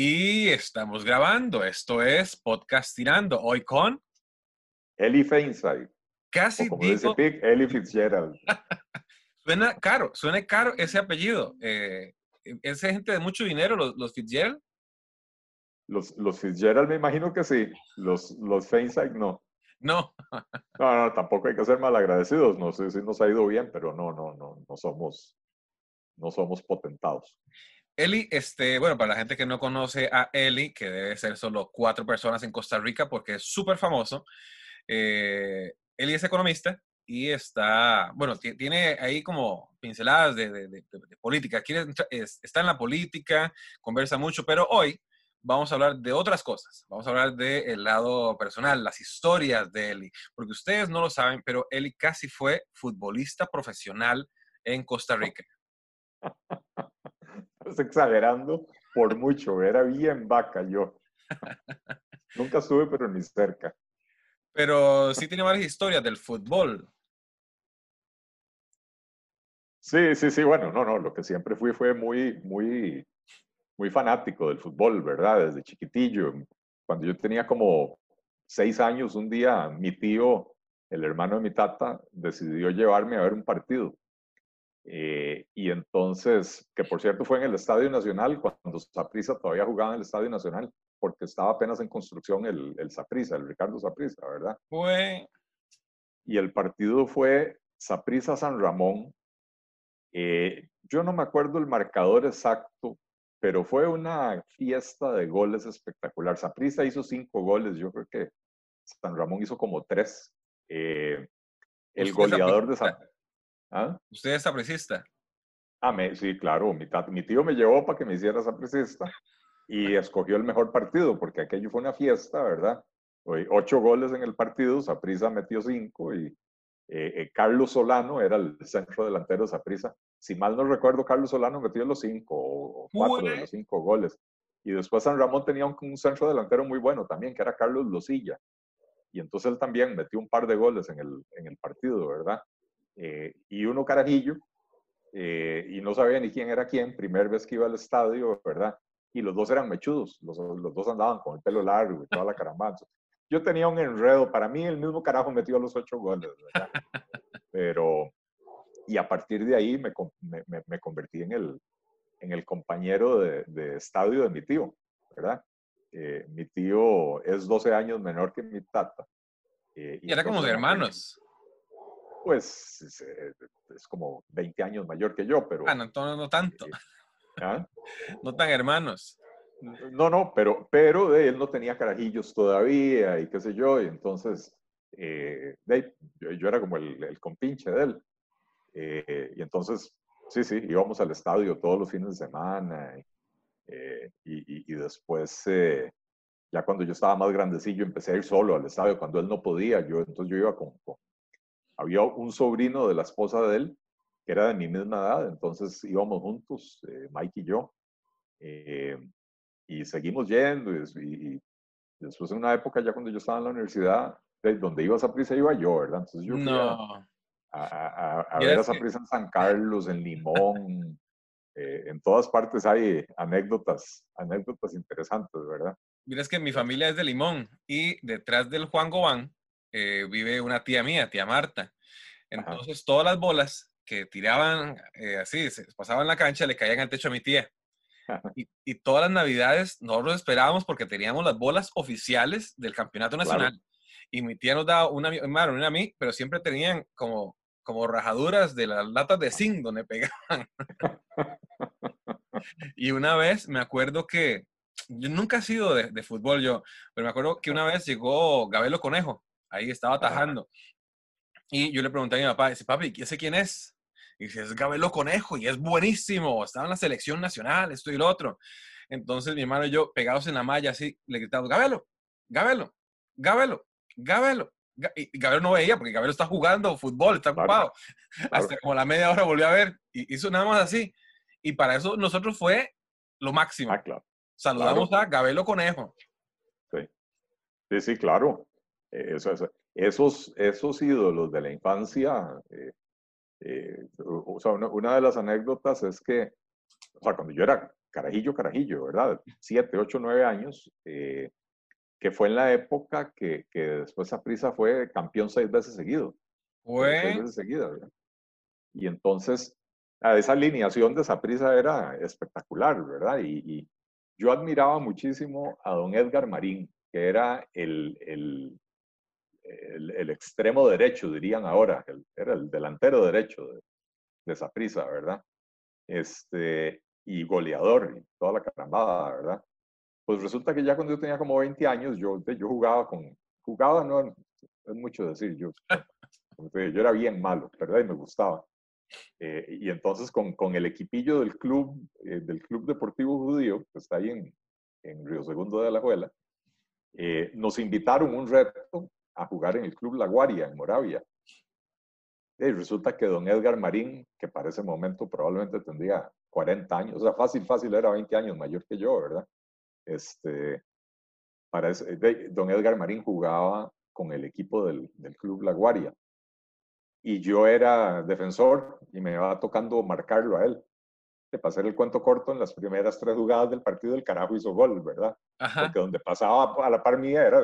Y estamos grabando. Esto es Podcast Tirando. Hoy con. Eli Feinside. Casi o como digo- dice Pig, Eli Fitzgerald. Suena caro, suena caro ese apellido. Eh, ¿Es gente de mucho dinero, los, los Fitzgerald? Los, los Fitzgerald me imagino que sí. Los, los Feinside no. No. No, no, tampoco hay que ser malagradecidos. No sé si nos ha ido bien, pero no, no, no, no somos, no somos potentados. Eli, este, bueno, para la gente que no conoce a Eli, que debe ser solo cuatro personas en Costa Rica porque es súper famoso, eh, Eli es economista y está, bueno, ti- tiene ahí como pinceladas de, de- de- de- política. Quiere es- está en la política, conversa mucho, pero hoy vamos a hablar de otras cosas. Vamos a hablar del lado personal, las historias de Eli, porque ustedes no lo saben, pero Eli casi fue futbolista profesional en Costa Rica. Estás exagerando por mucho. Era bien vaca yo. Nunca estuve, pero ni cerca. Pero sí tiene varias historias del fútbol. Sí, sí, sí, bueno, no, no, lo que siempre fui fue muy, muy, muy fanático del fútbol, ¿verdad? Desde chiquitillo. Cuando yo tenía como seis años, un día mi tío, el hermano de mi tata, decidió llevarme a ver un partido. Eh, y entonces, que por cierto fue en el Estadio Nacional, cuando Saprissa todavía jugaba en el Estadio Nacional, porque estaba apenas en construcción el, el Saprissa, el Ricardo Saprissa, ¿verdad? Fue, y el partido fue Saprissa San Ramón. Eh, yo no me acuerdo el marcador exacto, pero fue una fiesta de goles espectacular. Saprissa hizo cinco goles, yo creo que San Ramón hizo como tres. Eh, el goleador de. San... ¿Ah? usted es sapricista. Ah, me- sí, claro, mi, mi tío me llevó para que me hiciera sapricista y escogió el mejor partido, porque aquello fue una fiesta, ¿verdad? Ocho goles en el partido, Saprissa metió cinco y eh, eh, Carlos Solano era el centro delantero de Saprissa. Si mal no recuerdo, Carlos Solano metió los cinco o, cuatro de los cinco goles. Y después San Ramón tenía un, un centro delantero muy bueno también, que era Carlos Losilla. Y entonces él también metió un par de goles en el, en el partido, ¿verdad? Eh, y uno carajillo, eh, y no sabía ni quién era quién, primer vez que iba al estadio, ¿verdad? Y los dos eran mechudos, los, los dos andaban con el pelo largo y toda la carambanza. Yo tenía un enredo, para mí el mismo carajo metió los ocho goles, ¿verdad? Pero, y a partir de ahí me, me, me- convertí en el, en el compañero de, de estadio de mi tío, ¿verdad? Eh, mi tío es 12 años menor que mi tata. eh, Y era como de hermanos. Pues es, eh, es como 20 años mayor que yo, pero... Ah, no, no, tanto. eh, ¿ah? No tan hermanos. No, no, pero, pero de él no tenía carajillos todavía y qué sé yo, y entonces eh, de yo, yo era como el, el compinche de él. Eh, y entonces, sí, sí, íbamos al estadio todos los fines de semana. y, y, y- y después, ya cuando yo estaba más grandecillo, empecé a ir solo al estadio cuando él no podía. Yo, entonces yo iba con, con- Había un sobrino de la esposa de él que era de mi misma edad, entonces íbamos juntos, eh, Mike y yo. Eh, y seguimos yendo y, y- después en una época ya cuando yo estaba en la universidad, de donde iba a prisa iba yo, ¿verdad? Entonces yo fui a, No. a, a- a ver era a que- prisa en San Carlos, en Limón, eh, en todas partes hay anécdotas, anécdotas interesantes, ¿verdad? Mira, es que mi familia es de Limón y detrás del Juan Gobán eh, vive una tía mía, tía Marta. Entonces, todas las bolas que tiraban eh, así, se pasaban la cancha, le caían al techo a mi tía. Y, y todas las navidades nosotros esperábamos porque teníamos las bolas oficiales del campeonato Claro. nacional. Y mi tía nos daba una, hermano, una a mí, pero siempre tenían como, como rajaduras de las latas de zinc donde pegaban. y una vez me acuerdo que, yo nunca he sido de, de fútbol yo, pero me acuerdo que una vez llegó Gabelo Conejo, ahí estaba atajando. Y yo le pregunté a mi papá, dice, papi, ¿y ese quién es? Y dice, es Gabelo Conejo y es buenísimo, estaba en la selección nacional, esto y lo otro. Entonces mi hermano y yo, pegados en la malla, así, le gritamos, Gabelo, Gabelo, Gabelo, Gabelo. Ga- Y Gabelo no veía porque Gabelo está jugando fútbol, está Claro, ocupado. Hasta como la media hora volvió a ver y hizo nada más así. Y para eso nosotros fue lo máximo. Ah, claro. Saludamos a Gabelo Conejo. Sí, sí, claro. Eh, eso- eso- esos, esos ídolos de la infancia, eh, eh, o sea, una, una de las anécdotas es que, o sea, cuando yo era carajillo, carajillo, ¿verdad? Siete, ocho, nueve años, eh, que fue en la época que, que después Saprissa fue campeón seis veces seguido. Seis veces seguidas, ¿verdad? Y entonces, esa alineación de Saprissa era espectacular, ¿verdad? Y, y, yo admiraba muchísimo a don Edgar Marín, que era el, el, el, extremo derecho, dirían ahora, era el delantero derecho de, de Saprissa, ¿verdad? Este, y goleador y toda la carambada, ¿verdad? Pues resulta que ya cuando yo tenía como 20 años, yo, yo jugaba con, jugaba, no es mucho decir, yo, yo era bien malo, ¿verdad? Y me gustaba. Eh, y entonces con, con, el equipillo del club, eh, del Club Deportivo Judío, que está ahí en, en Río Segundo de la Juela, eh, nos invitaron un reto a jugar en el Club La Guaria, en Moravia. Y resulta que don Edgar Marín, que para ese momento probablemente tendría 40 años, o sea, fácil, fácil, era 20 años mayor que yo, ¿verdad? Este, para ese, don Edgar Marín jugaba con el equipo del, del Club La Guaria. Y yo era defensor y me iba tocando marcarlo a él. De pasar el cuento corto, en las primeras tres jugadas del partido, el carajo hizo gol, ¿verdad? Porque donde pasaba a la par mía era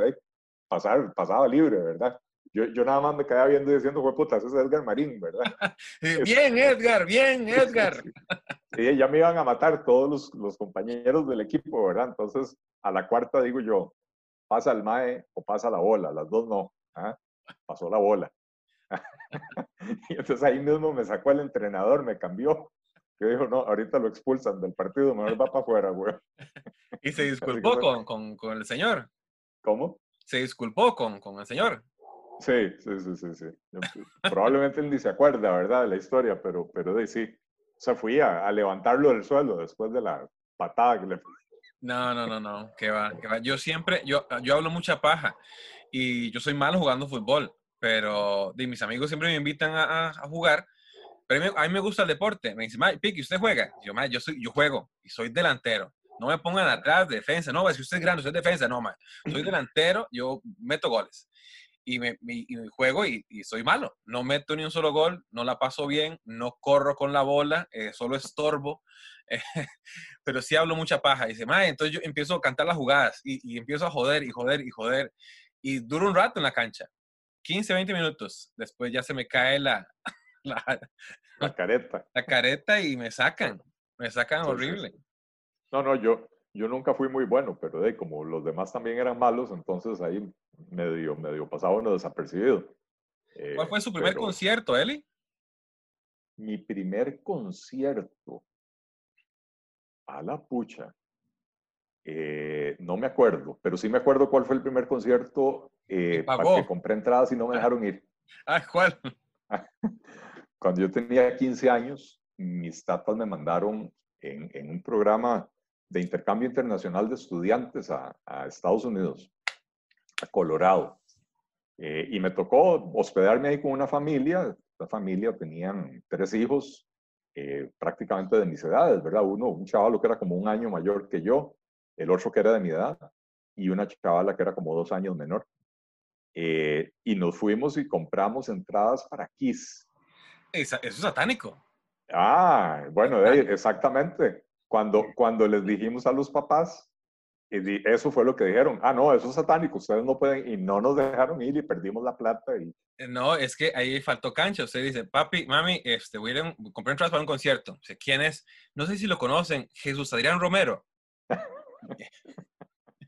pasar, pasaba libre, ¿verdad? Yo, yo nada más me quedaba viendo y diciendo, fue puta, ese es Edgar Marín, ¿verdad? bien, Edgar, bien, Edgar. Sí, ya me iban a matar todos los, los, compañeros del equipo, ¿verdad? Entonces, a la cuarta digo yo, pasa el MAE o pasa la bola, las dos no. ¿ah? Pasó la bola. y entonces ahí mismo me sacó el entrenador, me cambió. Que dijo, no, ahorita lo expulsan del partido, mejor va para afuera, güey. ¿Y se disculpó con, con, con, el señor? ¿Cómo? Se disculpó con, con el señor. Sí, sí, sí, sí, sí. Probablemente él ni se acuerda, ¿verdad? De la historia, pero, pero de sí. O sea, fui a, a levantarlo del suelo después de la patada que le No, no, no, no, que va, que va. Yo siempre, yo, yo hablo mucha paja y yo soy malo jugando fútbol, pero de mis amigos siempre me invitan a, a jugar, pero a mí, me gusta el deporte. Me dicen, Piqui, ¿usted juega? Yo, yo, soy, yo juego y soy delantero. No me pongan atrás, defensa. No, si usted es grande, usted es defensa. No, man. soy delantero, yo meto goles y me, juego y, soy malo. No meto ni un solo gol, no la paso bien, no corro con la bola, eh, solo estorbo, pero sí hablo mucha paja. Y dice, entonces yo empiezo a cantar las jugadas y, empiezo a joder y joder y joder. Y duro un rato en la cancha, 15, 20 minutos. Después ya se me cae la, la, careta. La careta y me sacan, me sacan horrible. No, no, yo, yo nunca fui muy bueno, pero de como los demás también eran malos, entonces ahí medio, medio pasaba uno desapercibido. ¿Cuál fue su primer concierto, Eli? Mi primer concierto. A la pucha. Eh, no me acuerdo, pero sí me acuerdo cuál fue el primer concierto eh, para que compré entradas y no me dejaron ir. Ah, ¿cuál? Cuando yo tenía 15 años, mis tapas me mandaron en, en un programa de intercambio internacional de estudiantes a, a Estados Unidos, a Colorado. Eh, y me tocó hospedarme ahí con una familia. La familia tenían tres hijos, eh, prácticamente de mis edades, ¿verdad? Uno, un chaval que era como un año mayor que yo, el otro que era de mi edad, y una chavala que era como dos años menor. Eh, y nos fuimos y compramos entradas para Kiss. Eso es satánico. Ah, bueno, exactamente. Cuando, cuando les dijimos a los papás, y eso fue lo que dijeron, ah, no, eso es satánico, ustedes no pueden, y no nos dejaron ir y perdimos la plata. Y... Eh, no, es que ahí faltó cancha. Usted dice, papi, mami, este, voy a, ir a compré entradas para un concierto. ¿Quién es? No sé si lo conocen, Jesús Adrián Romero.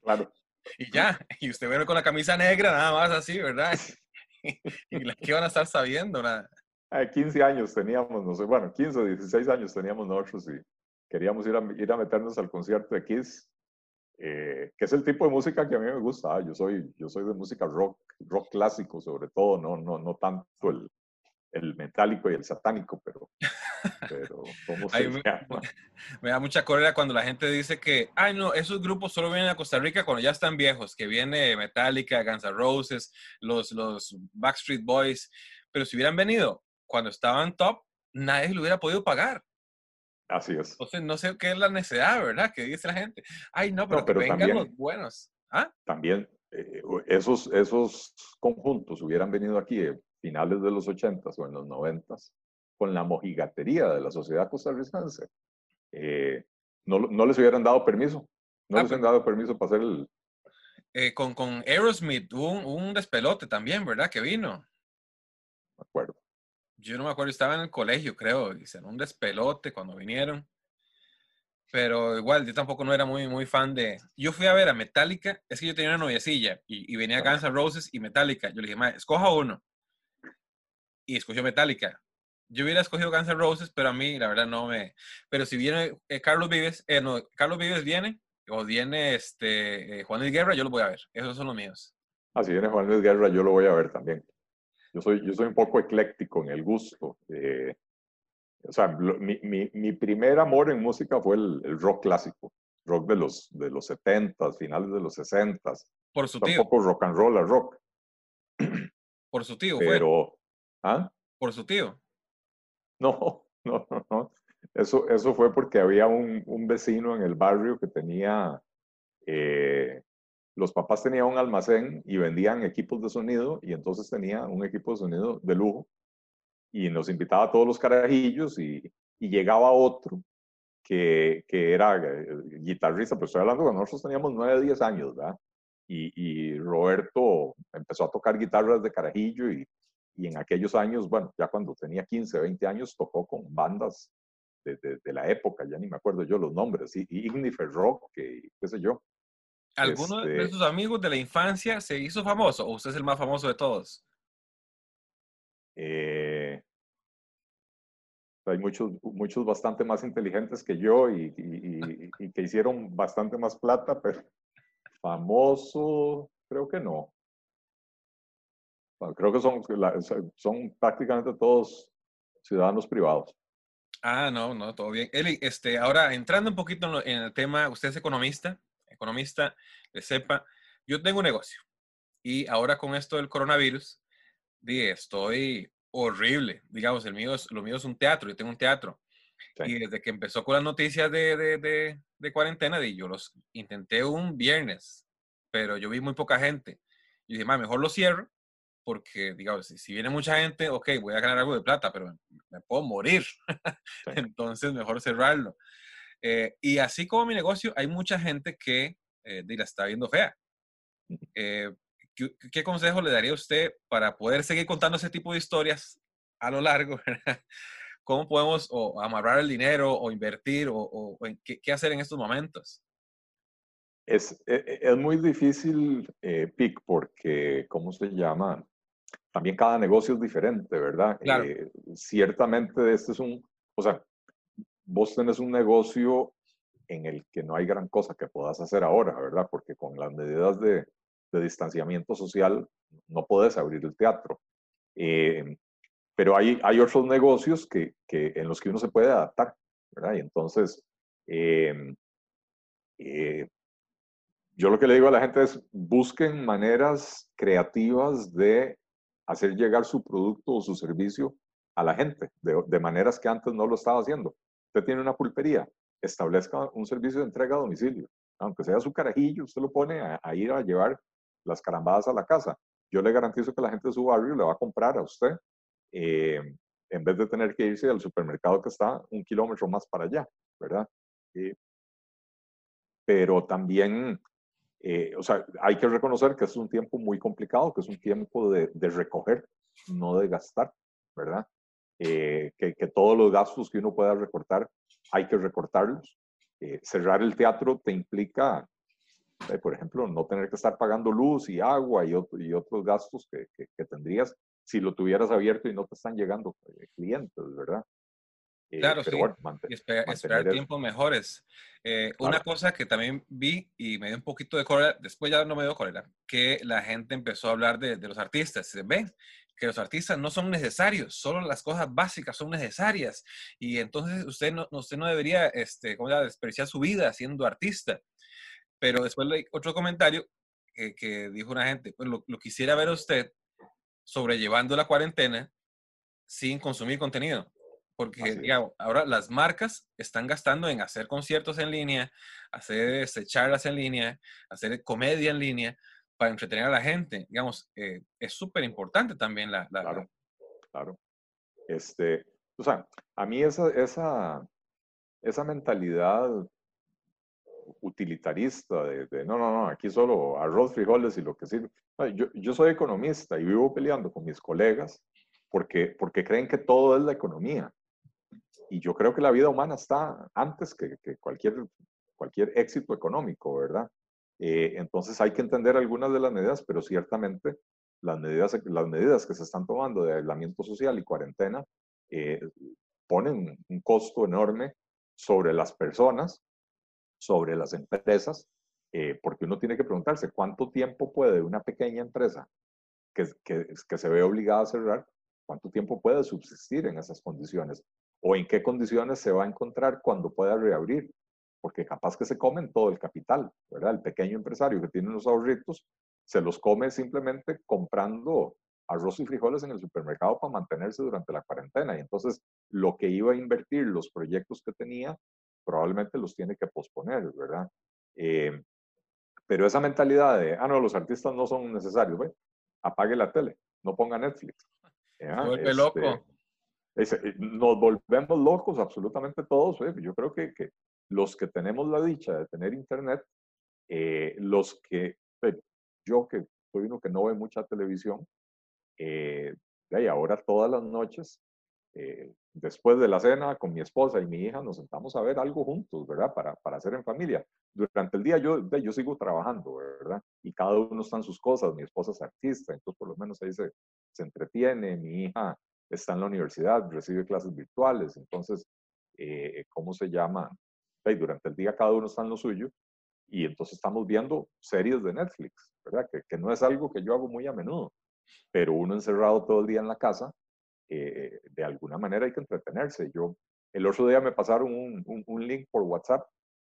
claro. Y ya, y usted viene con la camisa negra, nada más así, ¿verdad? y que van a estar sabiendo, nada. 15 años teníamos, no sé, bueno, 15 o 16 años teníamos nosotros y queríamos ir a, ir a meternos al concierto de Kiss, eh, que es el tipo de música que a mí me gusta. Ah, yo soy, yo soy de música rock, rock clásico sobre todo, no, no, no tanto el, el metálico y el satánico, pero, pero ¿cómo se me, me, da mucha cólera cuando la gente dice que, ay no, esos grupos solo vienen a Costa Rica cuando ya están viejos, que viene Metallica, Guns N' Roses, los, los Backstreet Boys, pero si hubieran venido cuando estaban top, nadie lo hubiera podido pagar. Así es. Entonces, no sé qué es la necesidad, ¿verdad? Que dice la gente. Ay, no, pero, pero vengan los buenos. ¿Ah? También eh, esos, esos conjuntos hubieran venido aquí a finales de los 80 o en los 90 con la mojigatería de la sociedad costarricense. Eh, no, no les hubieran dado permiso. No ah, les hubieran dado permiso para hacer el... Eh, con, con Aerosmith hubo un, un, despelote también, ¿verdad? Que vino. Me acuerdo. Yo no me acuerdo, estaba en el colegio, creo. Hicieron un despelote cuando vinieron. Pero igual, yo tampoco no era muy, muy fan de... Yo fui a ver a Metallica, es que yo tenía una noviecilla y, y venía Guns N' Roses y Metallica. Yo le dije, escoja uno. Y escogió Metallica. Yo hubiera escogido Guns N' Roses, pero a mí, la verdad, no me... Pero si viene eh, Carlos Vives, eh, no, Carlos Vives viene, o viene este, eh, Juan Luis Guerra, yo lo voy a ver. Esos son los míos. Ah, si viene Juan Luis Guerra, yo lo voy a ver también. Yo soy, yo soy un poco ecléctico en el gusto. o sea, mi, mi, mi, primer amor en música fue el, rock clásico, rock de los, de los 70 finales de los 60 Por su tío. Un poco rock and roll a rock. Por su tío, Pero, ¿ah? Por su tío. No, no, no. Eso, eso fue porque había un, un vecino en el barrio que tenía, eh, los papás tenían un almacén y vendían equipos de sonido y entonces tenía un equipo de sonido de lujo y nos invitaba a todos los carajillos y, y llegaba otro que, que, era eh, guitarrista, pero estoy hablando cuando nosotros teníamos 9, 10 años, ¿verdad? Y, y, Roberto empezó a tocar guitarras de carajillo y, y en aquellos años, bueno, ya cuando tenía 15, 20 años, tocó con bandas de, de, la época, ya ni me acuerdo yo los nombres, y Ignifer Rock, que, qué sé yo. ¿Alguno de este sus amigos de la infancia se hizo famoso o usted es el más famoso de todos? Eh, hay muchos, muchos bastante más inteligentes que yo y, y, y, que hicieron bastante más plata, pero famoso, creo que no. Creo que son, son prácticamente todos ciudadanos privados. Ah, no, no, todo bien. Eli, este, ahora entrando un poquito en el tema, usted es economista, economista, de sepa, yo tengo un negocio y ahora con esto del coronavirus, dije, estoy horrible. Digamos, el mío es, lo mío es un teatro, yo tengo un teatro. Y desde que empezó con las noticias de, de, de, de cuarentena, yo los intenté un viernes, pero yo vi muy poca gente. Y dije, mejor lo cierro porque, digamos, si, viene mucha gente, ok, voy a ganar algo de plata, pero me, puedo morir. Entonces, mejor cerrarlo. Eh, y así como mi negocio, hay mucha gente que eh, la está viendo fea. Eh, ¿qué, consejo le daría a usted para poder seguir contando ese tipo de historias a lo largo? ¿Cómo podemos o amarrar el dinero o invertir o, ¿qué, qué, hacer en estos momentos? Es, es, e, es muy difícil, eh, PIC, porque, ¿cómo se llama? también cada negocio es diferente, ¿verdad? Eh, ciertamente este es un, o sea, vos tenés un negocio en el que no hay gran cosa que puedas hacer ahora, ¿verdad? Porque con las medidas de, de distanciamiento social no puedes abrir el teatro. Eh, pero hay, hay otros negocios que, que, en los que uno se puede adaptar, ¿verdad? Y entonces, eh, yo lo que le digo a la gente es, busquen maneras creativas de hacer llegar su producto o su servicio a la gente, de, maneras que antes no lo estaba haciendo. Usted tiene una pulpería, establezca un servicio de entrega a domicilio. Aunque sea su carajillo, usted lo pone a, ir a llevar las carambadas a la casa. Yo le garantizo que la gente de su barrio le va a comprar a usted eh, en vez de tener que irse al supermercado que está un kilómetro más para allá, ¿verdad? pero también eh, o sea, hay que reconocer que es un tiempo muy complicado, que es un tiempo de, recoger, no de gastar, ¿verdad? Eh, que, todos los gastos que uno pueda recortar, hay que recortarlos. Eh, cerrar el teatro te implica, por ejemplo, no tener que estar pagando luz y agua y, y otros gastos que, que, tendrías si lo tuvieras abierto y no te están llegando clientes, ¿verdad? Eh, claro, sí. y esperar, tiempos mejores. Eh, una cosa que también vi y me dio un poquito de cólera, después ya no me dio cólera, que la gente empezó a hablar de, de los artistas. Ven que los artistas no son necesarios, solo las cosas básicas son necesarias. Y entonces usted no, usted no debería este, ¿cómo desperdiciar su vida siendo artista. Pero después leí otro comentario que, que dijo una gente, pues lo, lo quisiera ver a usted sobrellevando la cuarentena sin consumir contenido porque digamos, ahora las marcas están gastando en hacer conciertos en línea, hacer este, charlas en línea, hacer comedia en línea para entretener a la gente. Digamos, eh, es súper importante también la, Claro, claro. Este, o sea, a mí esa, esa, esa mentalidad utilitarista de, no, no, no, aquí solo arroz, frijoles y lo que sirve. Yo, yo soy economista y vivo peleando con mis colegas porque, porque creen que todo es la economía. Y yo creo que la vida humana está antes que, que cualquier, cualquier éxito económico, ¿verdad? Eh, entonces hay que entender algunas de las medidas, pero ciertamente las medidas, las medidas que se están tomando de aislamiento social y cuarentena eh, ponen un costo enorme sobre las personas, sobre las empresas, eh, porque uno tiene que preguntarse cuánto tiempo puede una pequeña empresa que, se ve obligada a cerrar, cuánto tiempo puede subsistir en esas condiciones o en qué condiciones se va a encontrar cuando pueda reabrir, porque capaz que se comen todo el capital, ¿verdad? El pequeño empresario que tiene unos ahorritos se los come simplemente comprando arroz y frijoles en el supermercado para mantenerse durante la cuarentena. Y entonces lo que iba a invertir, los proyectos que tenía, probablemente los tiene que posponer, ¿verdad? Eh, pero esa mentalidad de, ah, no, los artistas no son necesarios, ¿ve? apague la tele, no ponga Netflix. Vuelve loco. Este, nos volvemos locos absolutamente todos. Yo creo que, que, los que tenemos la dicha de tener internet, eh, los que, yo que soy uno que no ve mucha televisión, eh, y ahora todas las noches, eh, después de la cena, con mi esposa y mi hija, nos sentamos a ver algo juntos, ¿verdad? Para, para hacer en familia. Durante el día yo, yo sigo trabajando, ¿verdad? Y cada uno está en sus cosas. Mi esposa es artista, entonces por lo menos ahí se, se entretiene. Mi hija está en la universidad, recibe clases virtuales. Entonces, eh, ¿cómo se llama? Y durante el día cada uno está en lo suyo. Y entonces estamos viendo series de Netflix, ¿verdad? Que, que no es algo que yo hago muy a menudo pero uno encerrado todo el día en la casa, eh, de alguna manera hay que entretenerse. Yo, el otro día me pasaron un, un, link por WhatsApp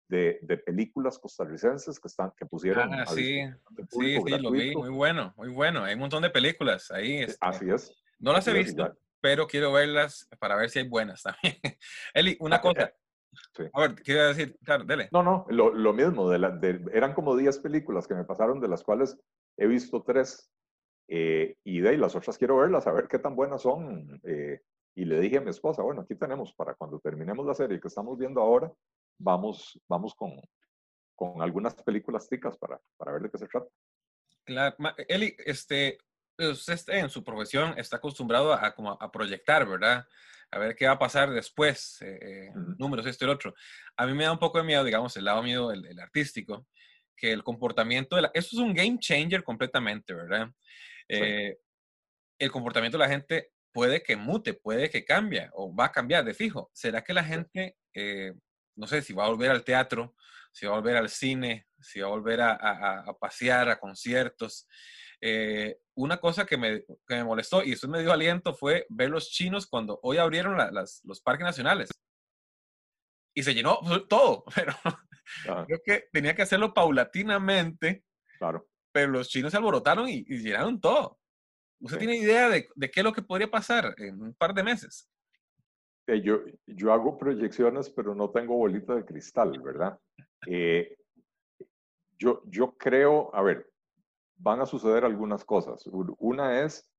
de, de, películas costarricenses que, están, que pusieron. Ah, sí, sí, sí, lo vi, muy bueno, muy bueno. Hay un montón de películas ahí. Este, Así es. No las he visto, pero quiero verlas para ver si hay buenas también. Eli, una ah, cosa. Eh, sí. A ver, quiero decir, claro, dele. No, no, lo, lo mismo, de la, de, eran como 10 películas que me pasaron, de las cuales he visto tres eh, y de ahí las otras quiero verlas, a ver qué tan buenas son. Eh, y le dije a mi esposa, bueno, aquí tenemos para cuando terminemos la serie que estamos viendo ahora, vamos, vamos con, con algunas películas ticas para, para ver de qué se trata. Claro, Eli, este, usted en su profesión está acostumbrado a, como a proyectar, ¿verdad? A ver qué va a pasar después, eh, números, esto y el otro. A mí me da un poco de miedo, digamos, el lado mío, el, el artístico, que el comportamiento de la... Eso es un game changer completamente, ¿verdad? Eh, el comportamiento de la gente puede que mute, puede que cambie o va a cambiar de fijo. ¿Será que la gente, eh, no sé, si va a volver al teatro, si va a volver al cine, si va a volver a, pasear, a conciertos? Eh, una cosa que me, que me, molestó y eso me dio aliento fue ver los chinos cuando hoy abrieron las, los parques nacionales. Y se llenó todo, pero creo que tenía que hacerlo paulatinamente. Claro pero los chinos se alborotaron y, llenaron todo. ¿Usted tiene idea de, qué es lo que podría pasar en un par de meses? yo, yo hago proyecciones, pero no tengo bolita de cristal, ¿verdad? Eh, yo, yo creo, a ver, van a suceder algunas cosas. Una es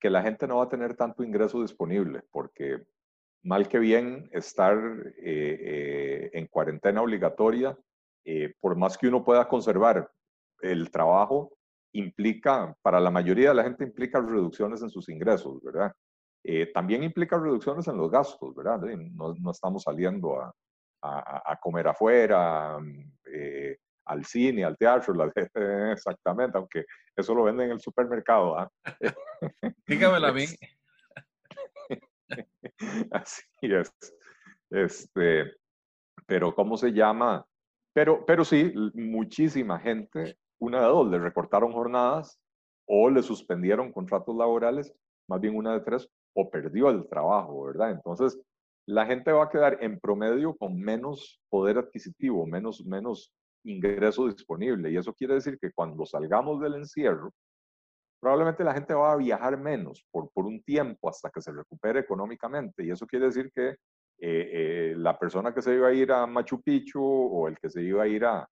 que la gente no va a tener tanto ingreso disponible, porque mal que bien estar eh, eh, en cuarentena obligatoria, por más que uno pueda conservar el trabajo implica, para la mayoría de la gente implica reducciones en sus ingresos, ¿verdad? Eh, también implica reducciones en los gastos, ¿verdad? No, estamos saliendo a, a, comer afuera, eh, al cine, al teatro, la, exactamente, aunque eso lo venden en el supermercado. ¿ah? Dígamelo a mí. Así es. Este, pero, ¿cómo se llama? Pero, pero sí, muchísima gente una de dos, le recortaron jornadas o le suspendieron contratos laborales, más bien una de tres, o perdió el trabajo, ¿verdad? Entonces, la gente va a quedar en promedio con menos poder adquisitivo, menos, menos ingreso disponible. Y eso quiere decir que cuando salgamos del encierro, probablemente la gente va a viajar menos por, por un tiempo hasta que se recupere económicamente. Y eso quiere decir que eh, eh, la persona que se iba a ir a Machu Picchu o el que se iba a ir a,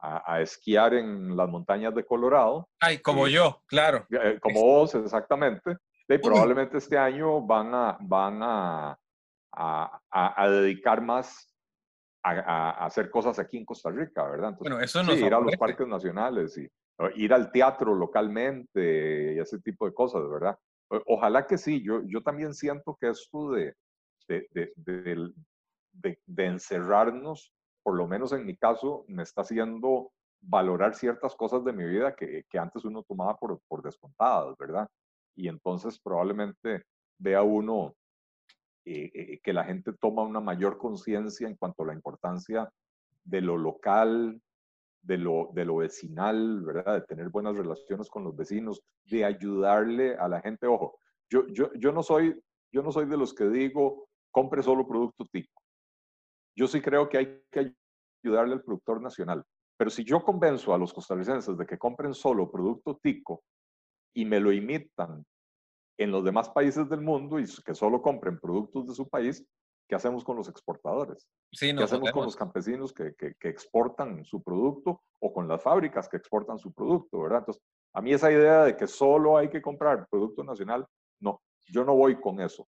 a, esquiar en las montañas de Colorado. Ay, como yo, claro. Eh, como vos, exactamente. Y probablemente este año van a, van a, a, a, dedicar más a, hacer cosas aquí en Costa Rica, ¿verdad? bueno, eso no sí, ir a los parques nacionales y ir al teatro localmente y ese tipo de cosas, ¿verdad? Ojalá que sí, yo, yo también siento que esto de, de, de, de, encerrarnos, por lo menos en mi caso, me está haciendo valorar ciertas cosas de mi vida que, que antes uno tomaba por, por descontadas, ¿verdad? Y entonces probablemente vea uno eh, eh, que la gente toma una mayor conciencia en cuanto a la importancia de lo local, de lo, de vecinal, ¿verdad? De tener buenas relaciones con los vecinos, de ayudarle a la gente. Ojo, yo, yo, yo, no, soy, yo no soy de los que digo, compre solo producto tico. Yo sí creo que hay que ayudarle al productor nacional. Pero si yo convenzo a los costarricenses de que compren solo producto tico y me lo imitan en los demás países del mundo y que solo compren productos de su país, ¿qué hacemos con los exportadores? Sí, ¿Qué hacemos con los campesinos que, que, exportan su producto o con las fábricas que exportan su producto, verdad? Entonces, a mí esa idea de que solo hay que comprar producto nacional, no, yo no voy con eso.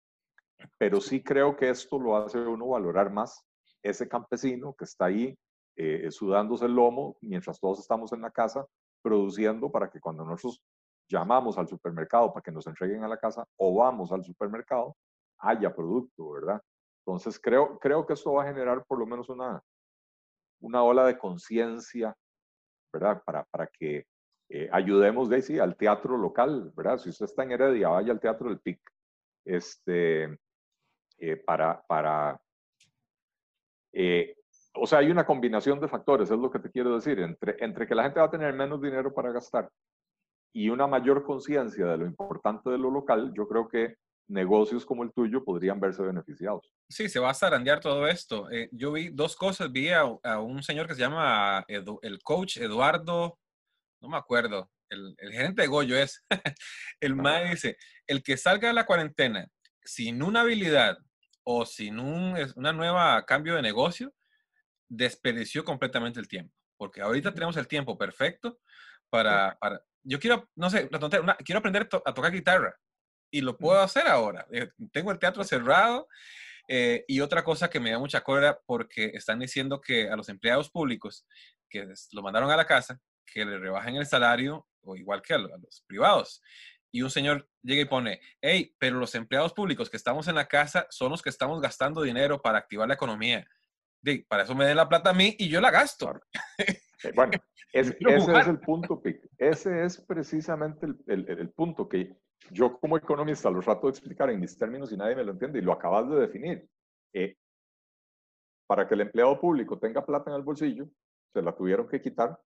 Pero sí creo que esto lo hace uno valorar más ese campesino que está ahí eh, sudándose el lomo mientras todos estamos en la casa produciendo para que cuando nosotros llamamos al supermercado para que nos entreguen a la casa o vamos al supermercado, haya producto, ¿verdad? Entonces creo, creo que esto va a generar por lo menos una, una ola de conciencia, ¿verdad? Para, para que eh, ayudemos de sí, al teatro local, ¿verdad? Si usted está en Heredia, vaya al teatro del PIC, este, eh, para, para eh, o sea, hay una combinación de factores, es lo que te quiero decir, entre, entre que la gente va a tener menos dinero para gastar y una mayor conciencia de lo importante de lo local, yo creo que negocios como el tuyo podrían verse beneficiados. Sí, se va a zarandear todo esto. Eh, yo vi dos cosas, vi a, un señor que se llama el coach Eduardo, no me acuerdo, el, gerente de Goyo es, el MAE dice, el que salga de la cuarentena sin una habilidad o sin un una nueva cambio de negocio, desperdició completamente el tiempo, porque ahorita tenemos el tiempo perfecto para, para yo quiero, no sé, quiero aprender a tocar guitarra y lo puedo hacer ahora. Eh, tengo el teatro cerrado eh, y otra cosa que me da mucha cólera porque están diciendo que a los empleados públicos que lo mandaron a la casa, que le rebajen el salario o igual que a los, privados. Y un señor llega y pone, hey, pero los empleados públicos que estamos en la casa son los que estamos gastando dinero para activar la economía. De, para eso me den la plata a mí y yo la gasto. Eh, bueno, ese es el punto, Ese es precisamente el, punto que yo como economista lo trato de explicar en mis términos y nadie me lo entiende y lo acabas de definir. Eh, para que el empleado público tenga plata en el bolsillo, se la tuvieron que quitar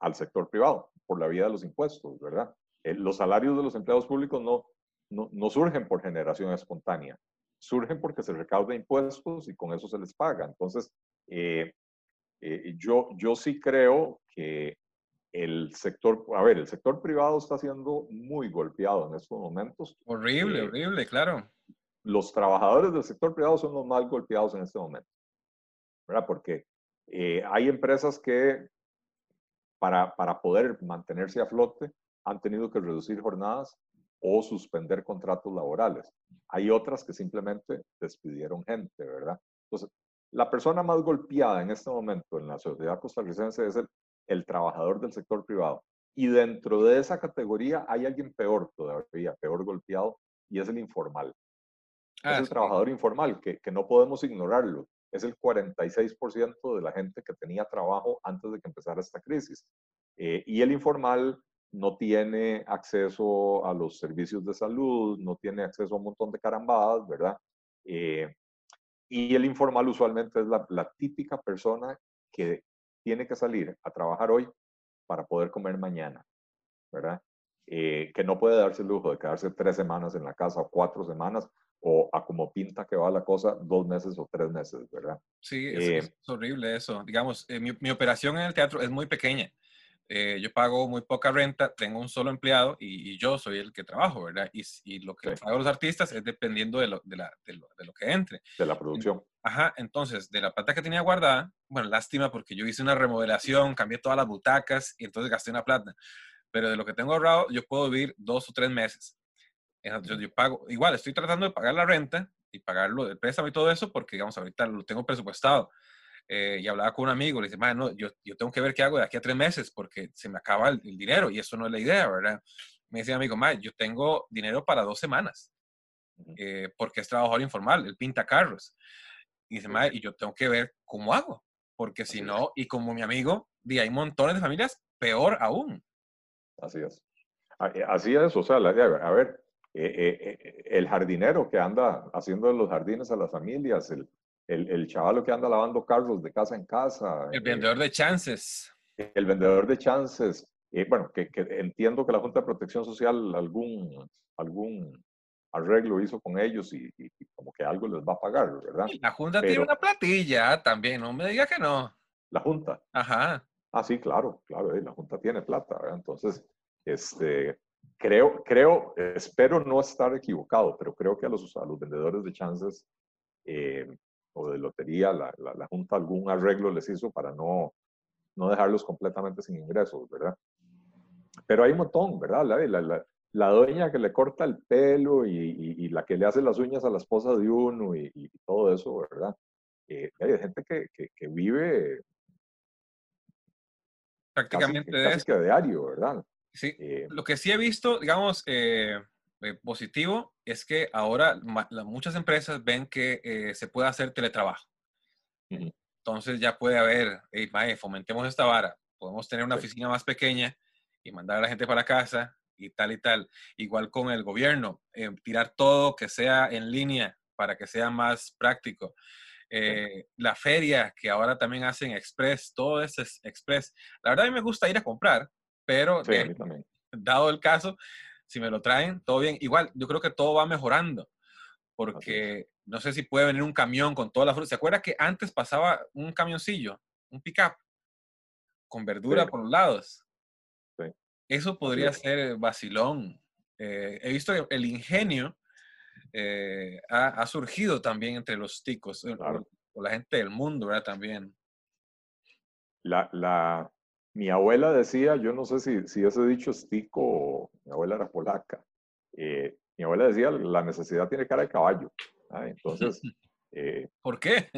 al sector privado por la vía de los impuestos, ¿verdad? Eh, los salarios de los empleados públicos no, no, surgen por generación espontánea, surgen porque se recauda impuestos y con eso se les paga. Entonces, eh, eh, yo, yo sí creo que el sector, a ver, el sector privado está siendo muy golpeado en estos momentos. Horrible, eh, horrible, claro. Los trabajadores del sector privado son los más golpeados en este momento, ¿verdad? Porque eh, hay empresas que para, para poder mantenerse a flote han tenido que reducir jornadas o suspender contratos laborales. Hay otras que simplemente despidieron gente, ¿verdad? Entonces, la persona más golpeada en este momento en la sociedad costarricense es el, trabajador del sector privado. Y dentro de esa categoría hay alguien peor todavía, peor golpeado, y es el informal. es ah, el trabajador informal, que, no podemos ignorarlo. Es el 46% de la gente que tenía trabajo antes de que empezara esta crisis. Eh, y el informal no tiene acceso a los servicios de salud, no tiene acceso a un montón de carambadas, ¿verdad? Eh, y el informal usualmente es la, típica persona que tiene que salir a trabajar hoy para poder comer mañana, ¿verdad? Eh, que no puede darse el lujo de quedarse tres semanas en la casa o cuatro semanas o a como pinta que va la cosa, dos meses o tres meses, ¿verdad? Sí, es, eh, horrible eso. Digamos, eh, mi, mi, operación en el teatro es muy pequeña. Eh, yo pago muy poca renta, tengo un solo empleado y, yo soy el que trabajo, ¿verdad? Y, y lo que pago los artistas es dependiendo de lo, de, la, de, lo, de lo, que entre. De la producción. Ajá, entonces, de la plata que tenía guardada, bueno, lástima porque yo hice una remodelación, cambié todas las butacas y entonces gasté una plata. Pero de lo que tengo ahorrado, yo puedo vivir dos o tres meses. Entonces, yo pago, igual, estoy tratando de pagar la renta y pagarlo, el préstamo y todo eso, porque, digamos, ahorita lo tengo presupuestado. Eh, y hablaba con un amigo, le dice, no, yo, yo, tengo que ver qué hago de aquí a tres meses porque se me acaba el, dinero y eso no es la idea, ¿verdad? Me decía amigo, yo tengo dinero para dos semanas eh, porque es trabajador informal, él pinta carros. Y dice, y yo tengo que ver cómo hago, porque si no, y como mi amigo, y hay montones de familias, peor aún. Así es. Eh, así es, o sea, a ver, el jardinero que anda haciendo los jardines a las familias, el, el, el chaval que anda lavando carros de casa en casa. El vendedor de chances. El vendedor de chances. Eh, bueno, que, entiendo que la Junta de Protección Social algún, algún arreglo hizo con ellos y, como que algo les va a pagar, ¿verdad? la Junta tiene una platilla también, no me diga que no. La Junta. Ajá. Ah, sí, claro, claro, eh, la Junta tiene plata, ¿verdad? Entonces, este, creo, creo, espero no estar equivocado, pero creo que a los, a los vendedores de chances eh, o de lotería, la, la, Junta algún arreglo les hizo para no, no dejarlos completamente sin ingresos, ¿verdad? Pero hay un montón, ¿verdad? La, la, la dueña que le corta el pelo y, y, la que le hace las uñas a la esposa de uno y, y todo eso, ¿verdad? Eh, hay gente que, que, que vive prácticamente casi, casi que diario, ¿verdad? Sí, eh, lo que sí he visto, digamos, eh, eh, positivo es que ahora muchas empresas ven que eh, se puede hacer teletrabajo. Entonces ya puede haber, fomentemos esta vara, podemos tener una oficina más pequeña y mandar a la gente para casa y tal y tal. Igual con el gobierno, eh, tirar todo que sea en línea para que sea más práctico. la feria que ahora también hacen Express, todo es Express. La verdad a mí me gusta ir a comprar, pero dado el caso, si me lo traen, todo bien. Igual, yo creo que todo va mejorando, porque no sé si puede venir un camión con toda la fruta. ¿Se acuerda que antes pasaba un camioncillo, un pickup, con verdura por los lados? Sí. Eso podría ser vacilón. Eh, he visto que el ingenio eh, ha, surgido también entre los ticos, eh, o, la gente del mundo, ¿verdad? También. La, la, mi abuela decía, yo no sé si, si ese dicho es tico o mi abuela era polaca. Eh, mi abuela decía, la necesidad tiene cara de caballo. Entonces... Eh, ¿Por qué?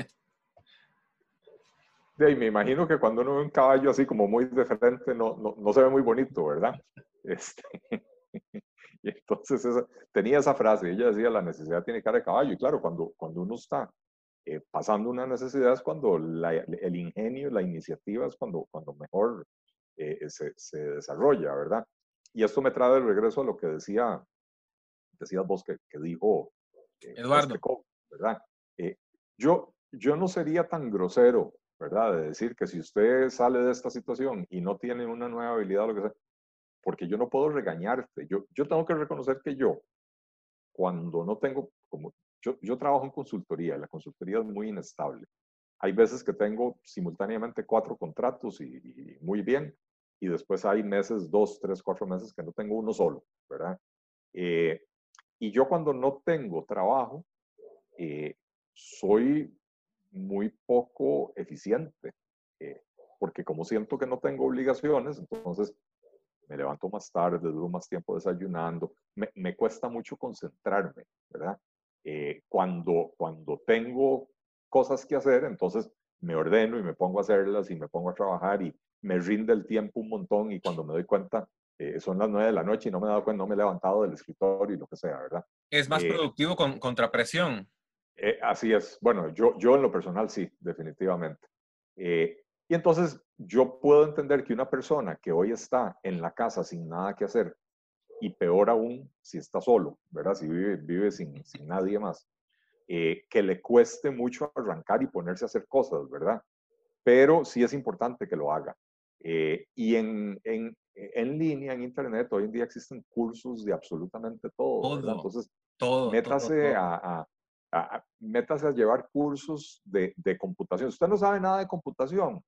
De me imagino que cuando uno ve un caballo así como muy de frente, no, no, no se ve muy bonito, ¿verdad? Este, y entonces tenía esa frase, ella decía, la necesidad tiene cara de caballo. Y claro, cuando, cuando uno está eh, pasando una necesidad es cuando el ingenio, la iniciativa es cuando, cuando mejor eh, se, se, desarrolla, ¿verdad? Y esto me trae de regreso a lo que decía, decías vos que, que dijo eh, Eduardo, ¿verdad? yo, yo no sería tan grosero, ¿verdad? De decir que si usted sale de esta situación y no tiene una nueva habilidad lo que sea, porque yo no puedo regañarte, yo, yo tengo que reconocer que yo, cuando no tengo, como yo, trabajo en consultoría y la consultoría es muy inestable. Hay veces que tengo simultáneamente cuatro contratos y, muy bien, y después hay meses, dos, tres, cuatro meses que no tengo uno solo, ¿verdad? Eh, y yo cuando no tengo trabajo, eh, soy muy poco eficiente, eh, porque como siento que no tengo obligaciones, entonces me levanto más tarde, duro más tiempo desayunando, me, me cuesta mucho concentrarme, ¿verdad? Eh, cuando, cuando tengo cosas que hacer, entonces me ordeno y me pongo a hacerlas y me pongo a trabajar y me rinde el tiempo un montón y cuando me doy cuenta eh, son las nueve de la noche y no me he dado cuenta, no me he levantado del escritorio y lo que sea, ¿verdad? Es más eh, productivo con contrapresión. así es. Bueno, yo, yo en lo personal sí, definitivamente. y entonces yo puedo entender que una persona que hoy está en la casa sin nada que hacer y peor aún si está solo, ¿verdad? Si vive, vive sin, sin nadie más, eh, que le cueste mucho arrancar y ponerse a hacer cosas, ¿verdad? Pero sí es importante que lo haga. Eh, y en, en, en, línea, en Internet, hoy en día existen cursos de absolutamente todo. todo Entonces, todo, métase, A, a, métase a llevar cursos de, de computación. Si usted no sabe nada de computación,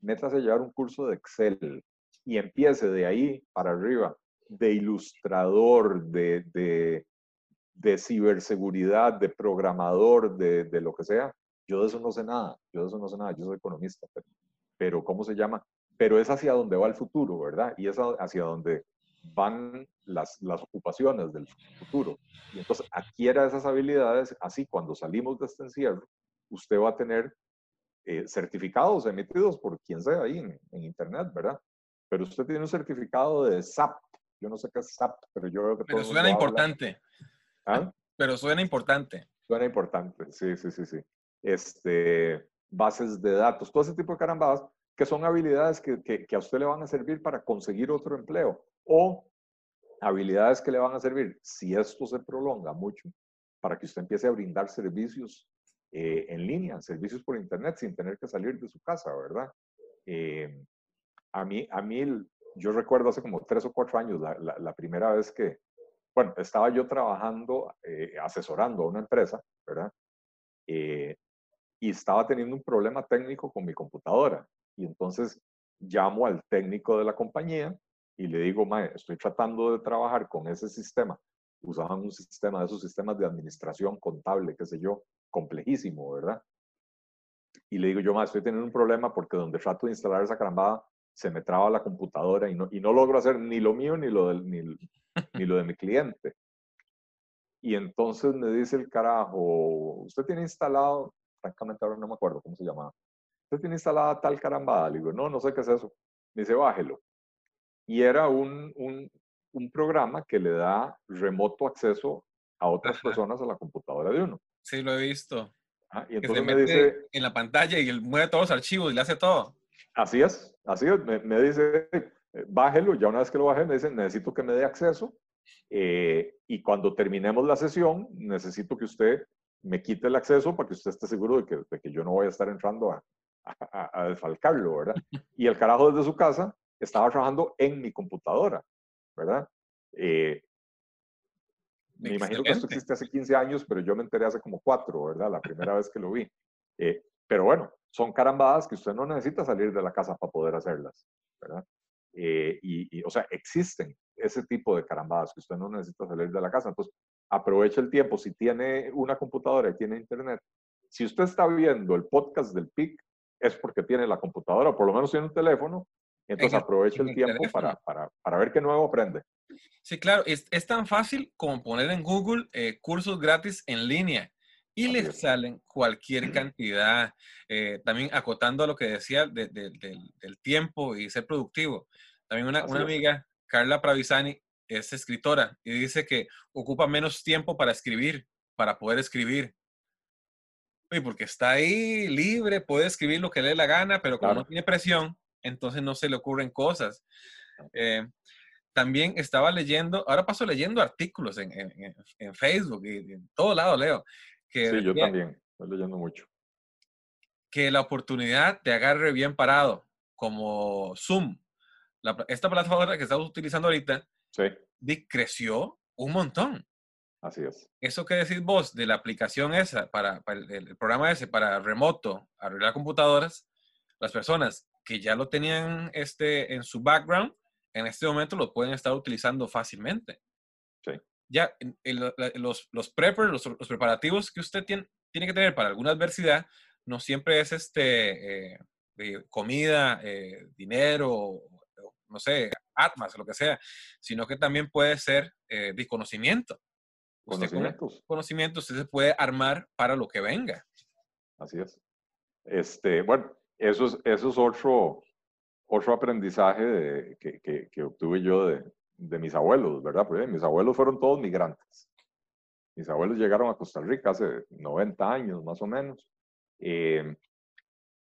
métase a llevar un curso de Excel y empiece de ahí para arriba de ilustrador, de, de, de ciberseguridad, de programador, de, de, lo que sea. Yo de eso no sé nada, yo de eso no sé nada, yo soy economista, pero, ¿cómo se llama? Pero es hacia donde va el futuro, ¿verdad? Y es hacia donde van las, las ocupaciones del futuro. Y entonces adquiera esas habilidades, así cuando salimos de este encierro, usted va a tener eh, certificados emitidos por quien sea ahí en, Internet, ¿verdad? Pero usted tiene un certificado de SAP. Yo no sé qué es SAP, pero yo creo que... Pero suena importante. ¿Ah? Pero suena importante. Suena importante, sí, sí, sí, sí. Este, bases de datos, todo ese tipo de carambadas, que son habilidades que, que, a usted le van a servir para conseguir otro empleo o habilidades que le van a servir, si esto se prolonga mucho, para que usted empiece a brindar servicios eh, en línea, servicios por internet sin tener que salir de su casa, ¿verdad? Eh, a, mí, a mí, yo recuerdo hace como tres o cuatro años, la, primera vez que, bueno, estaba yo trabajando, eh, asesorando a una empresa, ¿verdad? y estaba teniendo un problema técnico con mi computadora. Y entonces llamo al técnico de la compañía y le digo, Mae, estoy tratando de trabajar con ese sistema. Usaban un sistema de esos sistemas de administración contable, qué sé yo, complejísimo, ¿verdad? Y le digo yo, Mae, estoy teniendo un problema porque donde trato de instalar esa carambada se me traba la computadora y no, y no logro hacer ni lo mío ni lo, del, ni, ni lo de mi cliente. Y entonces me dice el carajo, usted tiene instalado, francamente ahora no me acuerdo cómo se llamaba, usted tiene instalada tal carambada. Le digo, no, no sé qué es eso. Me dice, bájelo. Y era un, un, un programa que le da remoto acceso a otras personas a la computadora de uno. Sí, lo he visto. Ah, y entonces me dice... En la pantalla y él mueve todos los archivos y le hace todo. Así es, así es. Me, me dice, eh, bájelo, ya una vez que lo baje, me dice, necesito que me dé acceso. Eh, y cuando terminemos la sesión, necesito que usted me quite el acceso para que usted esté seguro de que, de que yo no voy a estar entrando a, a, desfalcarlo, ¿verdad? Y el carajo desde su casa estaba trabajando en mi computadora, ¿verdad? Eh, me imagino que esto existe hace 15 años, pero yo me enteré hace como cuatro, ¿verdad? La primera vez que lo vi. Eh, pero bueno, son carambadas que usted no necesita salir de la casa para poder hacerlas, ¿verdad? Eh, y, y, o sea, existen ese tipo de carambadas que usted no necesita salir de la casa. Entonces, aproveche el tiempo. Si tiene una computadora y tiene internet, si usted está viendo el podcast del PIC, es porque tiene la computadora, o por lo menos tiene un teléfono, entonces aproveche el, tiempo para, para, para, ver qué nuevo aprende. Sí, claro, es, es tan fácil como poner en Google eh, cursos gratis en línea y le salen cualquier cantidad, eh, también acotando a lo que decía del, del, tiempo y ser productivo. También una, una amiga, Carla Pravisani, es escritora y dice que ocupa menos tiempo para escribir, para poder escribir porque está ahí libre, puede escribir lo que le dé la gana, pero como no tiene presión, entonces no se le ocurren cosas. Eh, también estaba leyendo, ahora paso leyendo artículos en, en, Facebook y en todo lado leo. Que sí, yo también, estoy leyendo mucho. Que la oportunidad de agarre bien parado, como Zoom, esta plataforma que estamos utilizando ahorita, sí. creció un montón. Así es. Eso que decís vos de la aplicación esa, para, el, programa ese, para remoto, arreglar computadoras, las personas que ya lo tenían este, en su background, en este momento lo pueden estar utilizando fácilmente. Ya los, los preppers, los, preparativos que usted tiene, tiene que tener para alguna adversidad, no siempre es este, eh, comida, eh, dinero, no sé, armas, lo que sea, sino que también puede ser eh, desconocimiento conocimientos. conocimientos usted se puede armar para lo que venga. Así es. Este, bueno, eso es, eso es otro, otro aprendizaje que, que, que, obtuve yo de, de, mis abuelos, ¿verdad? Porque mis abuelos fueron todos migrantes. Mis abuelos llegaron a Costa Rica hace 90 años, más o menos. Eh,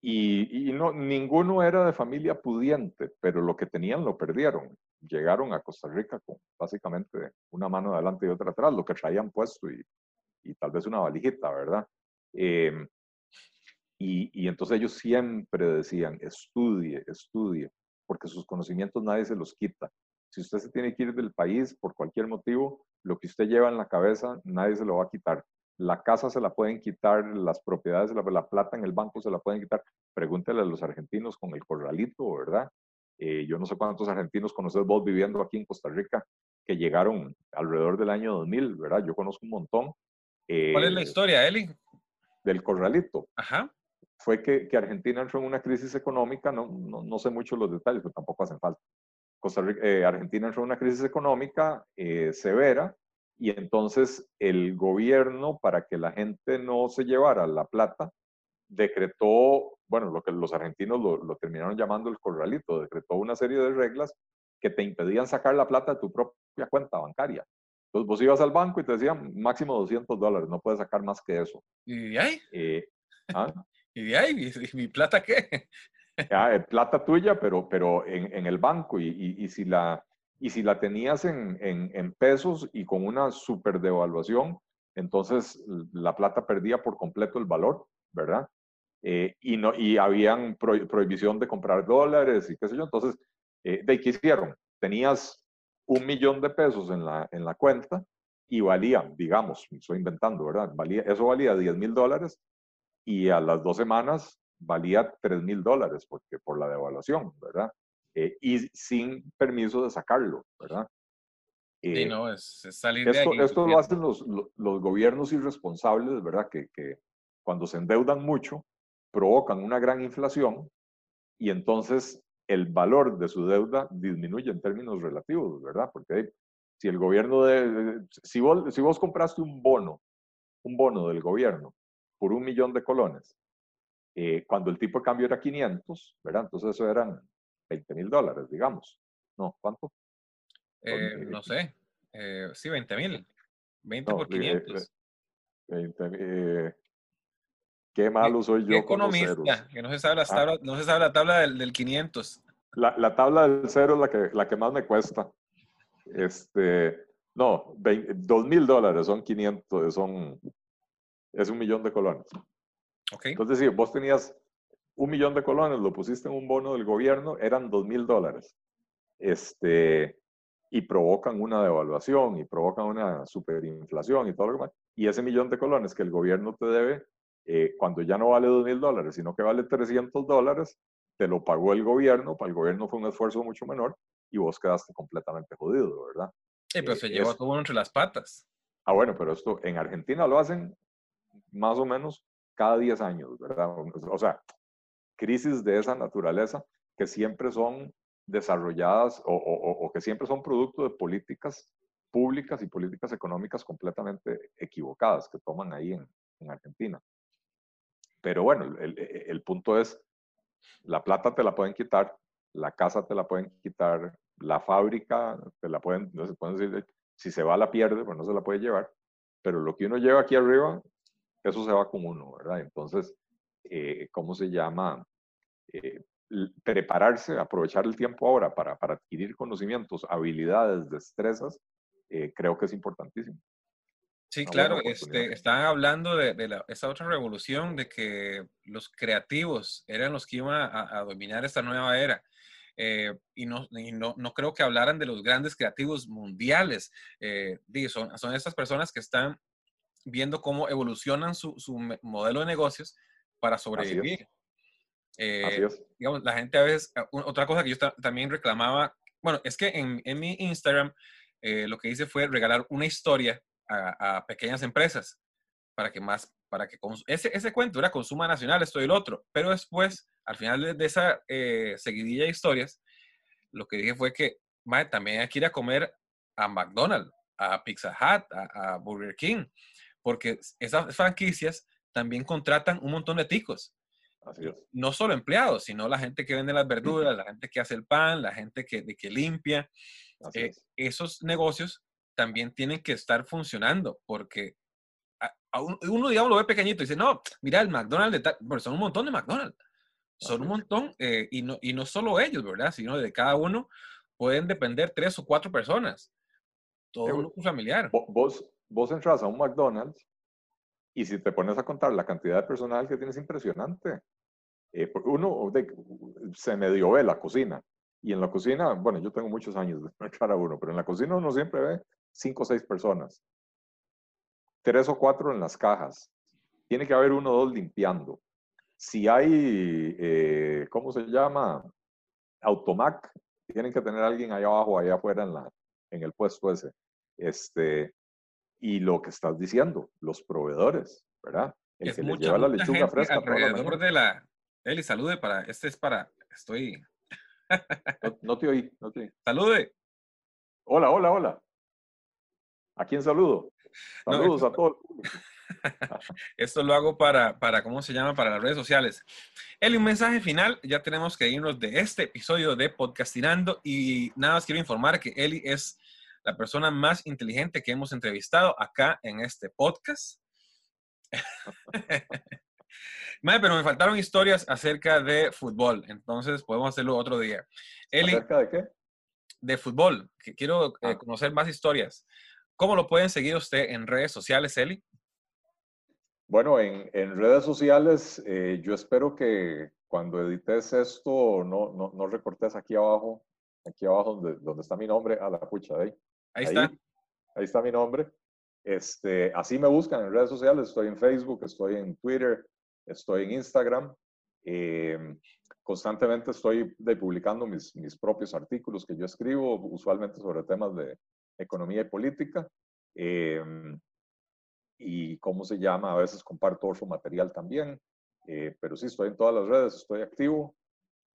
y, no, ninguno era de familia pudiente, pero lo que tenían lo perdieron llegaron a Costa Rica con básicamente una mano adelante y otra atrás, lo que traían puesto y, tal vez una valijita, ¿verdad? Y, y, entonces ellos siempre decían, estudie, estudie, porque sus conocimientos nadie se los quita. Si usted se tiene que ir del país por cualquier motivo, lo que usted lleva en la cabeza nadie se lo va a quitar. La casa se la pueden quitar, las propiedades, la, la plata en el banco se la pueden quitar. Pregúntele a los argentinos con el corralito, ¿verdad? Eh, yo no sé cuántos argentinos conoces vos viviendo aquí en Costa Rica que llegaron alrededor del año 2000, ¿verdad? Yo conozco un montón. ¿Cuál es la eh, historia, Eli? Del corralito. Ajá. Fue que, que Argentina entró en una crisis económica, no, no, no, sé mucho los detalles, pero tampoco hacen falta. Costa Rica, eh, Argentina entró en una crisis económica severa y entonces el gobierno, para que la gente no se llevara la plata, decretó bueno, lo que los argentinos lo, lo, terminaron llamando el corralito, decretó una serie de reglas que te impedían sacar la plata de tu propia cuenta bancaria. Entonces vos ibas al banco y te decían máximo 200 dólares, no puedes sacar más que eso. ¿Y de ahí? Eh, ¿ah? ¿Y de ahí? ¿Y mi plata qué? Ah, plata tuya, pero, pero en, el banco. Y, y, si la, y si la tenías en, en, en pesos y con una super devaluación, entonces la plata perdía por completo el valor, ¿verdad? Eh, y, no, y habían prohibición de comprar dólares y qué sé yo. Entonces, eh, ¿de qué hicieron? Tenías un millón de pesos en la, en la cuenta y valía, digamos, estoy inventando, ¿verdad? Valía, eso valía 10 mil dólares y a las dos semanas valía 3 mil dólares porque, por la devaluación, ¿verdad? Eh, y sin permiso de sacarlo, ¿verdad? sí, eh, no, es, salir esto, de Esto lo hacen los, los, gobiernos irresponsables, ¿verdad? Que, que cuando se endeudan mucho, provocan una gran inflación y entonces el valor de su deuda disminuye en términos relativos, ¿verdad? Porque si el gobierno de, si vos, si vos compraste un bono, un bono del gobierno por un millón de colones, eh, cuando el tipo de cambio era 500, ¿verdad? Entonces eso eran 20 mil dólares, digamos. No, ¿cuánto? Eh, no sé. Eh, sí, 20 mil. 20 por 500. 20, Qué malo soy yo. Qué economista, que no se sabe, ah. no se sabe la tabla del, del 500. La, la, tabla del cero es la que, la que más me cuesta. Este, no, 2 mil dólares son 500, son, es un millón de colones. Okay. Entonces, si vos tenías un millón de colones, lo pusiste en un bono del gobierno, eran 2 mil dólares. Este, y provocan una devaluación y provocan una superinflación y todo lo demás. Y ese millón de colones que el gobierno te debe, eh, cuando ya no vale 2 mil dólares, sino que vale 300 dólares, te lo pagó el gobierno, para el gobierno fue un esfuerzo mucho menor y vos quedaste completamente jodido, ¿verdad? Sí, pero se eh, llevó todo entre las patas. Ah, bueno, pero esto en Argentina lo hacen más o menos cada 10 años, ¿verdad? O sea, crisis de esa naturaleza que siempre son desarrolladas o, que siempre son producto de políticas públicas y políticas económicas completamente equivocadas que toman ahí en, en Argentina. Pero bueno, el, el, punto es, la plata te la pueden quitar, la casa te la pueden quitar, la fábrica te la pueden, no se pueden decir, si se va la pierde, pues no se la puede llevar, pero lo que uno lleva aquí arriba, eso se va con uno, ¿verdad? Entonces, eh, ¿cómo se llama? Eh, prepararse, aprovechar el tiempo ahora para, para adquirir conocimientos, habilidades, destrezas, eh, creo que es importantísimo. Sí, claro, este, estaban hablando de, de la, esa otra revolución, de que los creativos eran los que iban a, a dominar esta nueva era. Eh, y, no, y no, no, creo que hablaran de los grandes creativos mundiales. Eh, son, son estas personas que están viendo cómo evolucionan su, su modelo de negocios para sobrevivir. Eh, digamos, la gente a veces, ah, otra cosa que yo también reclamaba, bueno, es que en, en mi Instagram eh, lo que hice fue regalar una historia a, pequeñas empresas para que más, para que ese, ese cuento era consuma nacional, esto y el otro, pero después, al final de, esa eh, seguidilla de historias, lo que dije fue que también hay que ir a comer a McDonald's, a Pizza Hut, a, a Burger King, porque esas franquicias también contratan un montón de ticos no solo empleados, sino la gente que vende las verduras, la gente que hace el pan, la gente que, que limpia. Eh, esos negocios también tienen que estar funcionando porque uno, digamos, lo ve pequeñito y dice, no, mira, el McDonald's, de son un montón de McDonald's. Son un montón, eh, y, no, y no solo ellos, ¿verdad? Sino de cada uno pueden depender tres o cuatro personas. Todo un familiar. Vos, vos entras a un McDonald's y si te pones a contar la cantidad de personal que tienes, impresionante. Eh, uno de, se medio ve la cocina. Y en la cocina, bueno, yo tengo muchos años de entrar a uno, pero en la cocina uno siempre ve cinco o seis personas. Tres o cuatro en las cajas. Tiene que haber uno o dos limpiando. Si hay, eh, ¿cómo se llama? Automac, tienen que tener alguien allá abajo, allá afuera en, la, en el puesto ese. Este, y lo que estás diciendo, los proveedores, ¿verdad? El es que mucha, lleva la lechuga fresca. Alrededor de la. Eli, salude para. Este es para. Estoy. no, te oí, no te oí. Salude. Hola, hola, hola. ¿A quién saludo? Saludos a todos. Esto lo hago para, para, ¿cómo se llama? Para las redes sociales. Eli, un mensaje final. Ya tenemos que irnos de este episodio de Podcastinando y nada más quiero informar que Eli es la persona más inteligente que hemos entrevistado acá en este podcast. pero me faltaron historias acerca de fútbol, entonces podemos hacerlo otro día. Eli, ¿Acerca de qué? De fútbol, que quiero eh, ah. conocer más historias. ¿Cómo lo pueden seguir usted en redes sociales, Eli? Bueno, en, en redes sociales, eh, yo espero que cuando edites esto no, no, no, recortes aquí abajo, aquí abajo donde, donde está mi nombre, a la pucha, ahí. Ahí está. Ahí, está mi nombre. Este, así me buscan en redes sociales, estoy en Facebook, estoy en Twitter, estoy en Instagram. Em, constantemente estoy publicando mis, mis, propios artículos que yo escribo, usualmente sobre temas de economía y política. Em, y cómo se llama, a veces comparto otro material también, eh, pero sí, estoy en todas las redes, estoy activo.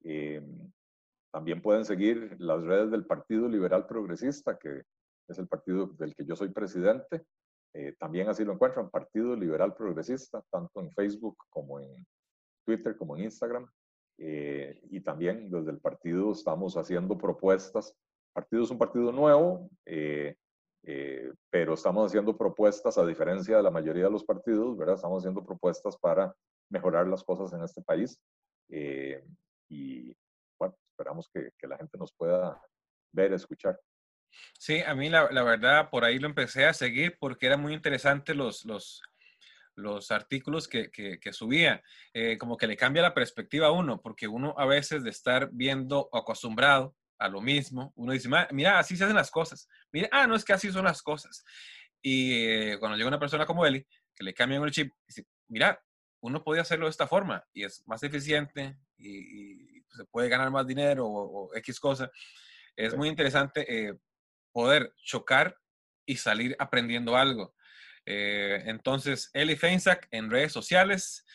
Em, también pueden seguir las redes del Partido Liberal Progresista, que es el partido del que yo soy presidente. Eh, también así lo encuentran, Partido Liberal Progresista, tanto en Facebook como en Twitter, como en Instagram. Eh, y también desde el partido estamos haciendo propuestas. El partido es un partido nuevo, eh, pero estamos haciendo propuestas, a diferencia de la mayoría de los partidos, ¿verdad? Estamos haciendo propuestas para mejorar las cosas en este país. Y bueno, esperamos que, que, la gente nos pueda ver, escuchar. Sí, a mí la, la, verdad por ahí lo empecé a seguir porque eran muy interesantes los, los, los artículos que, que, que subía. Eh, como que le cambia la perspectiva a uno, porque uno a veces de estar viendo acostumbrado a lo mismo, uno dice, mira, así se hacen las cosas. Mira, ah, no es que así son las cosas. Y eh, cuando llega una persona como Eli, que le cambian el chip, dice, mira, uno puede hacerlo de esta forma y es más eficiente y, se puede ganar más dinero o, X cosa. Es muy interesante eh, poder chocar y salir aprendiendo algo. Eh, entonces, Eli Feinsack en redes sociales,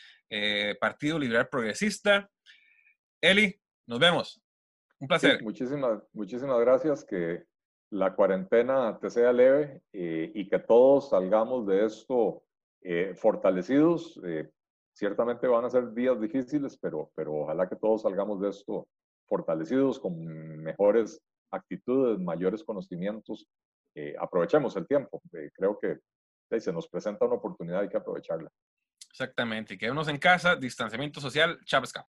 Partido Liberal Progresista. Eli, nos vemos. Un placer. muchísimas, muchísimas gracias. Que la cuarentena te sea leve eh, y que todos salgamos de esto eh, fortalecidos. Eh, ciertamente van a ser días difíciles, pero, pero ojalá que todos salgamos de esto fortalecidos, con mejores actitudes, mayores conocimientos. aprovechemos el tiempo. creo que se nos presenta una oportunidad, hay que aprovecharla. Exactamente. Quedémonos en casa, distanciamiento social, Chapesca.